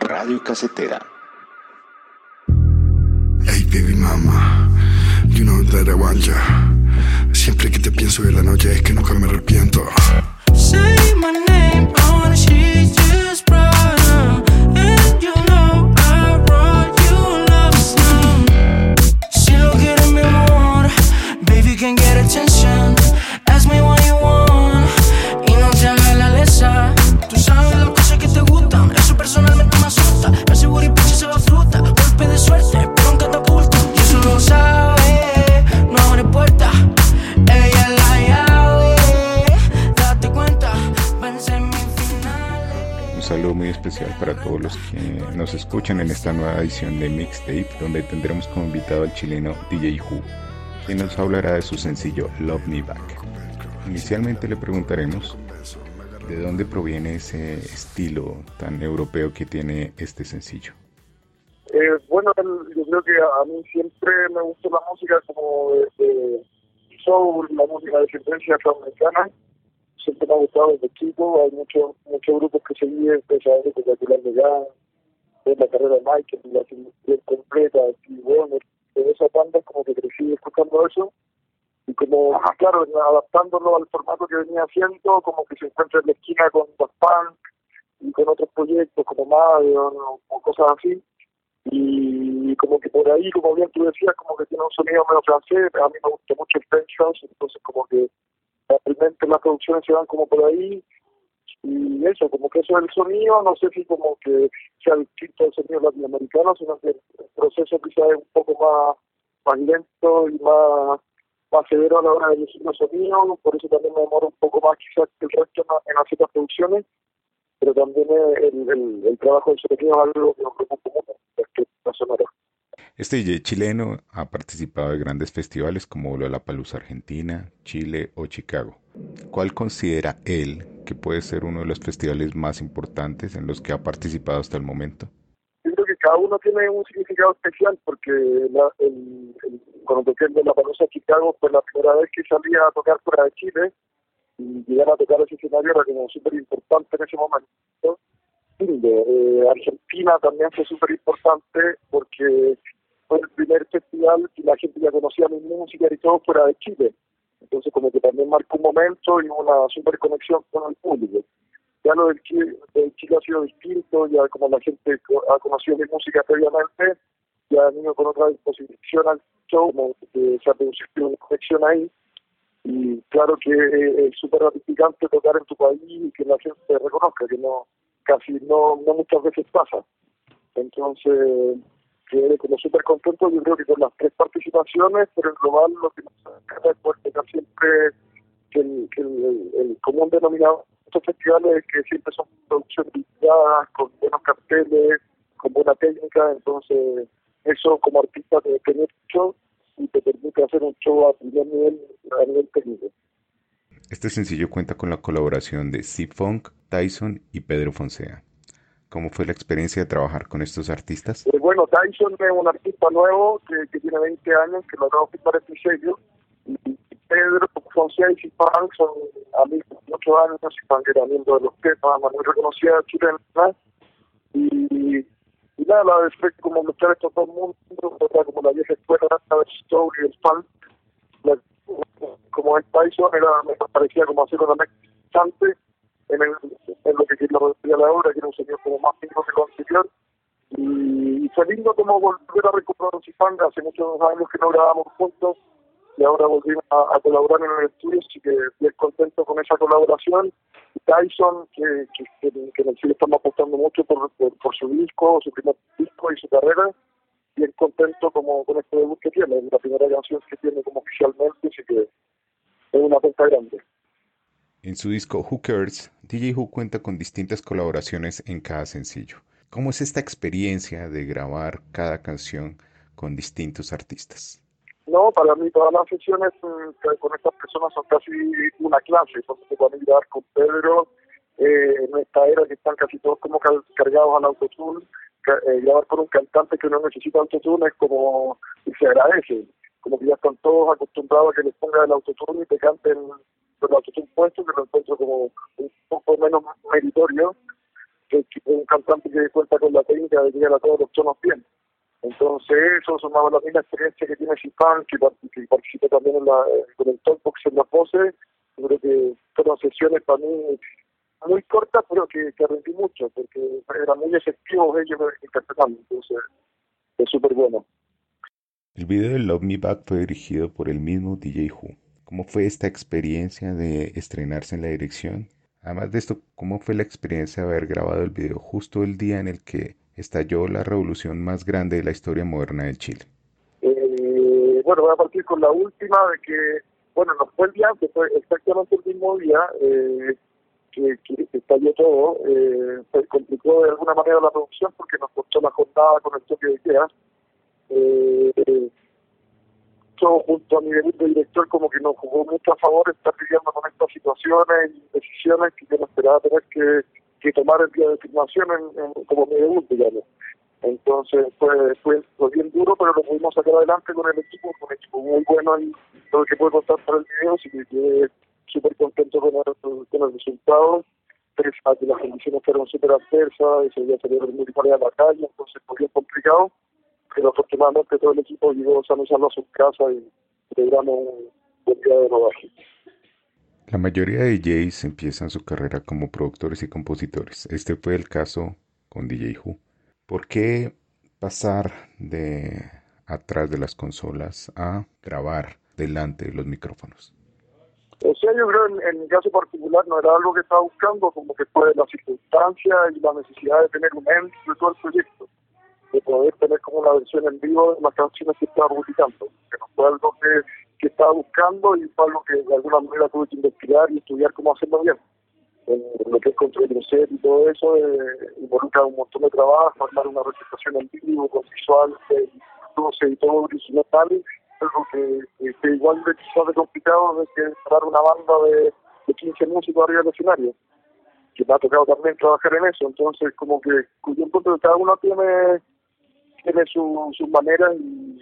Radio Casetera. Hey baby mama, you know that I want. Siempre que te pienso en la noche es que nunca me arrepiento. Saludo muy especial para todos los que nos escuchan en esta nueva edición de Mixtape, donde tendremos como invitado al chileno DJ Who, quien nos hablará de su sencillo Love Me Back. Inicialmente le preguntaremos de dónde proviene ese estilo tan europeo que tiene este sencillo. Eh, bueno, yo creo que a mí siempre me gustó la música como de, soul, la música de descendencia afroamericana. Siempre me ha gustado desde chico. Hay muchos muchos grupos que seguí, empecé a ver espectacular de la carrera de Michael, la bien completa, Steve Wonder, de esas bandas como que crecí escuchando eso. Y como, claro, adaptándolo al formato que venía haciendo, como que se encuentra en la esquina con Daft Punk y con otros proyectos como Madeon o, o cosas así y como que por ahí, como bien tú decías, como que tiene un sonido medio francés, a mí me gusta mucho el French house, entonces como que realmente las producciones se van como por ahí y eso, como que eso es el sonido, no sé si como que sea distinto al sonido latinoamericano, sino que el proceso quizás es un poco más, más lento y más, más severo a la hora de elegir los sonidos, por eso también me demoro un poco más quizás que el resto en, hacer las producciones, pero también el, el, el trabajo del sonido es algo que me preocupa mucho, es que la sonora. Este DJ chileno ha participado de grandes festivales como Lollapalooza Argentina, Chile o Chicago. ¿Cuál considera él que puede ser uno de los festivales más importantes en los que ha participado hasta el momento? yo creo que cada uno tiene un significado especial porque la, el, el, cuando toqué en la Palusa Chicago fue la primera vez que salía a tocar fuera de Chile y llegar a tocar ese escenario era como súper importante en ese momento. Eh, Argentina también fue súper importante porque fue el primer festival y la gente ya conocía mi música y todo fuera de Chile. Entonces como que también marcó un momento y una súper conexión con el público ya lo del Chile, del Chile ha sido distinto, ya como la gente ha conocido mi música previamente, ya han ido con otra disposición al show, que se ha producido una conexión ahí, y claro que es súper gratificante tocar en tu país y que la gente te reconozca, que no casi no, no muchas veces pasa. Entonces, quedé como súper contento, yo creo que con las tres participaciones, pero en global lo que nos encanta es tocar siempre que el, que el, el común denominador estos festivales que siempre son producciones limitadas, con buenos carteles, con buena técnica, entonces eso como artista te permite mucho y te permite hacer un show a primer nivel, a nivel técnico. Este sencillo cuenta con la colaboración de C-Funk, Tyson y Pedro Fonsea. ¿Cómo fue la experiencia de trabajar con estos artistas? Eh, bueno, Tyson es un artista nuevo que, que tiene 20 años, que logró firmar este sello, y Pedro Fonsea y C-Funk son amigos de 8 años, C-Funk era miembro de los temas, muy reconocida chilena, y, y nada, la vez como mezclar estos dos mundos, como la vieja escuela del soul y el la, como el Tyson era, me parecía como hacer una mezcla en, el, en lo que quería referir a la que era un señor como más fino que anterior, y, y fue lindo como volver a recuperar a Cifanga, hace muchos años que no grabábamos juntos, y ahora volvimos a, colaborar en el estudio, así que bien contento con esa colaboración. Tyson, que, que, que, en el Chile estamos apostando mucho por, por, por, su disco, su primer disco y su carrera, bien contento como con este debut que tiene, la primera canción que tiene como oficialmente, así que es una apuesta grande. En su disco Who Cares, DJ Who cuenta con distintas colaboraciones en cada sencillo. ¿Cómo es esta experiencia de grabar cada canción con distintos artistas? No, para mí todas las sesiones con estas personas son casi una clase. Entonces, para mí grabar con Pedro eh, en esta era que están casi todos como car- cargados al autotune, eh, grabar con un cantante que no necesita autotune es como, y se agradece, como que ya están todos acostumbrados a que les ponga el autotune y te canten con el autotune puesto, que lo encuentro como un poco menos meritorio que, un cantante que cuenta con la técnica de llegar a todos los tonos bien. Entonces eso, sumado a la misma experiencia que tiene Chipán, que, que participó también en la, eh, con el Talkbox en las voces, yo creo que fueron sesiones para mí muy cortas, pero que, que aprendí mucho, porque eran muy efectivos ellos interpretando, entonces es súper bueno. El video de Love Me Back fue dirigido por el mismo DJ Who. ¿Cómo fue esta experiencia de estrenarse en la dirección? Además de esto, ¿cómo fue la experiencia de haber grabado el video justo el día en el que estalló la revolución más grande de la historia moderna de Chile? Eh, bueno, voy a partir con la última, de que, bueno, no fue el día antes, fue exactamente el mismo día eh, que, que estalló todo. Eh, se complicó de alguna manera la producción porque nos costó la jornada con el toque de queda. Eh, junto a mi debut de director como que nos jugó mucho a favor estar lidiando con estas situaciones y decisiones que yo no esperaba tener que, tomar el día de filmación en, como mi debut, digamos. Entonces fue, fue, fue bien duro, pero lo pudimos sacar adelante con el equipo, con un equipo muy bueno y todo lo que puedo contar para el video, así que quedé súper contento con el, con el resultado. A que las condiciones fueron súper adversas, ese día salieron muy de la calle, entonces fue bien complicado, pero afortunadamente todo el equipo llegó sano y salvo a sus casas y un buen día de rodaje. La mayoría de DJs empiezan su carrera como productores y compositores. Este fue el caso con DJ Who. ¿Por qué pasar de atrás de las consolas a grabar delante de los micrófonos? O sea, yo creo en, en mi caso particular no era algo que estaba buscando, como que fue la circunstancia y la necesidad de tener un end de todo el proyecto, de poder tener como una versión en vivo de las canciones que estaba publicando, que no fue algo que, que estaba buscando y fue algo que de alguna manera tuve que investigar y estudiar cómo hacerlo bien. En lo que es control de set y todo eso, eh, involucra un montón de trabajo, armar una presentación en vivo, con visual, eh, luces y todo original, algo que, que, que igual de quizás de complicado es que una banda de, de 15 músicos arriba del escenario, que me ha tocado también trabajar en eso, entonces como que yo encuentro que cada uno tiene, tiene su, sus maneras y,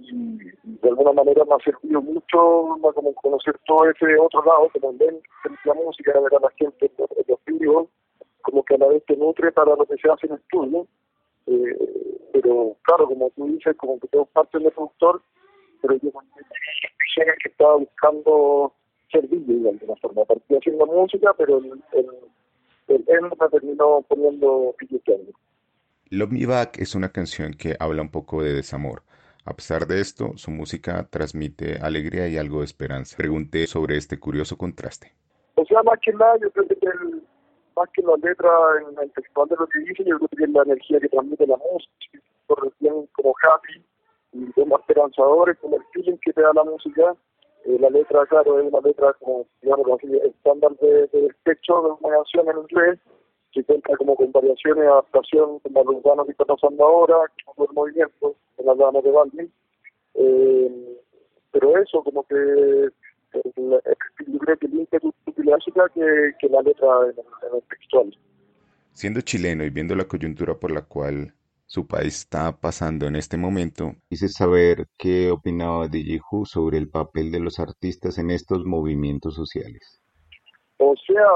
y de alguna manera me ha servido mucho ¿no? como conocer todo ese otro lado, como ven la música, ver a la gente en los- vivos, como que a la vez te nutre para lo que se hace en estudio. Eh, pero claro, como tú dices, como que tengo parte del productor, pero yo tenía que estaba buscando ser DJ de alguna forma. Partí haciendo música, pero el, el, el él me terminó poniendo pilleteando. Love Me Back es una canción que habla un poco de desamor. A pesar de esto, su música transmite alegría y algo de esperanza. Pregunté sobre este curioso contraste. O sea, más que nada, yo creo que el, más que la letra en el textual de lo que dice, yo creo que es la energía que transmite la música, bien como happy y como esperanzadores, como el feeling que te da la música. Eh, la letra, claro, es una letra como, digamos así, estándar de, despecho de una canción en inglés, que cuenta como con variaciones, adaptación como lo urbano que está pasando ahora, como el movimiento, en la gama de Balvin. Eh, pero eso, como que yo creo que el ímpetu la que, que la letra en en el textual. Siendo chileno y viendo la coyuntura por la cual su país está pasando en este momento, quise saber qué opinaba DJ Who sobre el papel de los artistas en estos movimientos sociales. O sea,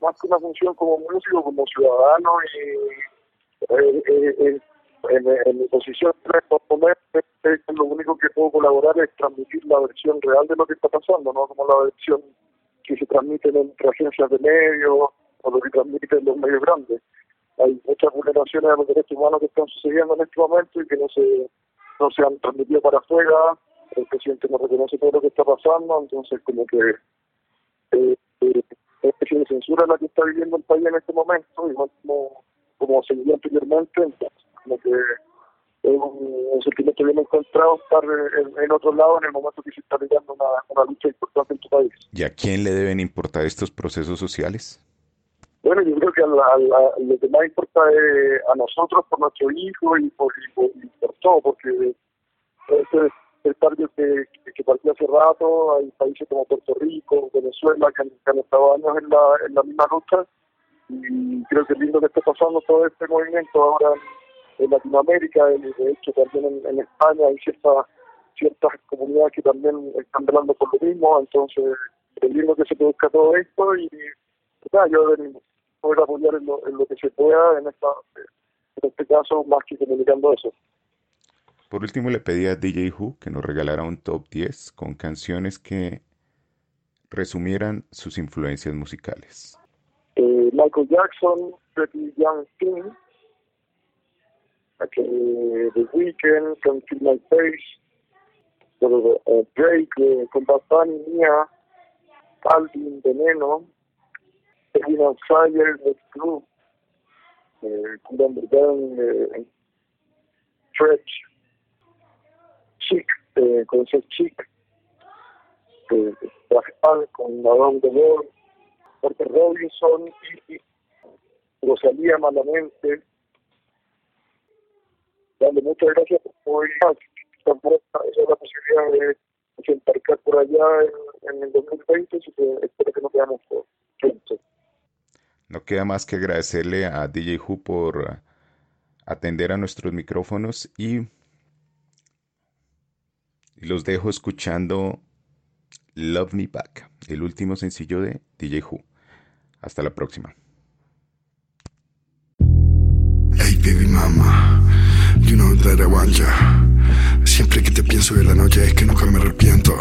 más que una función como músico, como ciudadano y eh, eh, eh, en, mi posición lo único que puedo colaborar es transmitir la versión real de lo que está pasando, no como la versión que se transmite entre agencias de medios o lo que transmiten los medios grandes. Hay muchas vulneraciones de los derechos humanos que están sucediendo en este momento y que no se, no se han transmitido para afuera. El presidente no reconoce todo lo que está pasando, entonces como que eh, eh, especie de censura la que está viviendo el país en este momento, igual como, como se vivió anteriormente, entonces como que es un, un sentimiento bien encontrado estar en, en, otro lado en el momento que se está lidiando una, una lucha importante en tu país. ¿Y a quién le deben importar estos procesos sociales? Bueno, yo creo que a, la, a, la, lo que más importa es a nosotros, por nuestro hijo y por, y por, y por todo, porque este que, partió hace rato, hay países como Puerto Rico, Venezuela, que que han estado en la, misma lucha, y creo que es lindo que esté pasando todo este movimiento ahora en, Latinoamérica y de hecho también en, España hay ciertas ciertas comunidades que también están velando por lo mismo, entonces es lindo que se produzca todo esto y nada, yo poder apoyar en lo, en lo que se pueda en esta en este caso más que comunicando eso. Por último, le pedí a DJ Who que nos regalara un top 10 con canciones que resumieran sus influencias musicales. Eh, Michael Jackson, Pretty Young Thing, The Weeknd, con Kill My Face, uh, Drake eh, con Mia, Calvin, Veneno, Kevin Fire, The Club, eh, Stretch, Chic, eh, con ese Chic, eh, con Madame Bord, Porter Robinson y, Rosalía Malamente. Dale muchas gracias por hoy. Esa es la posibilidad de desembarcar por allá en, en el 2020, así que espero que nos veamos pronto. No queda más que agradecerle a DJ Who por atender a nuestros micrófonos y los dejo escuchando Love Me Back, el último sencillo de DJ Who. Hasta la próxima. Hey baby mama, you know that I want ya. Siempre que te pienso de la noche es que nunca me arrepiento.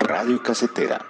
Radio Casetera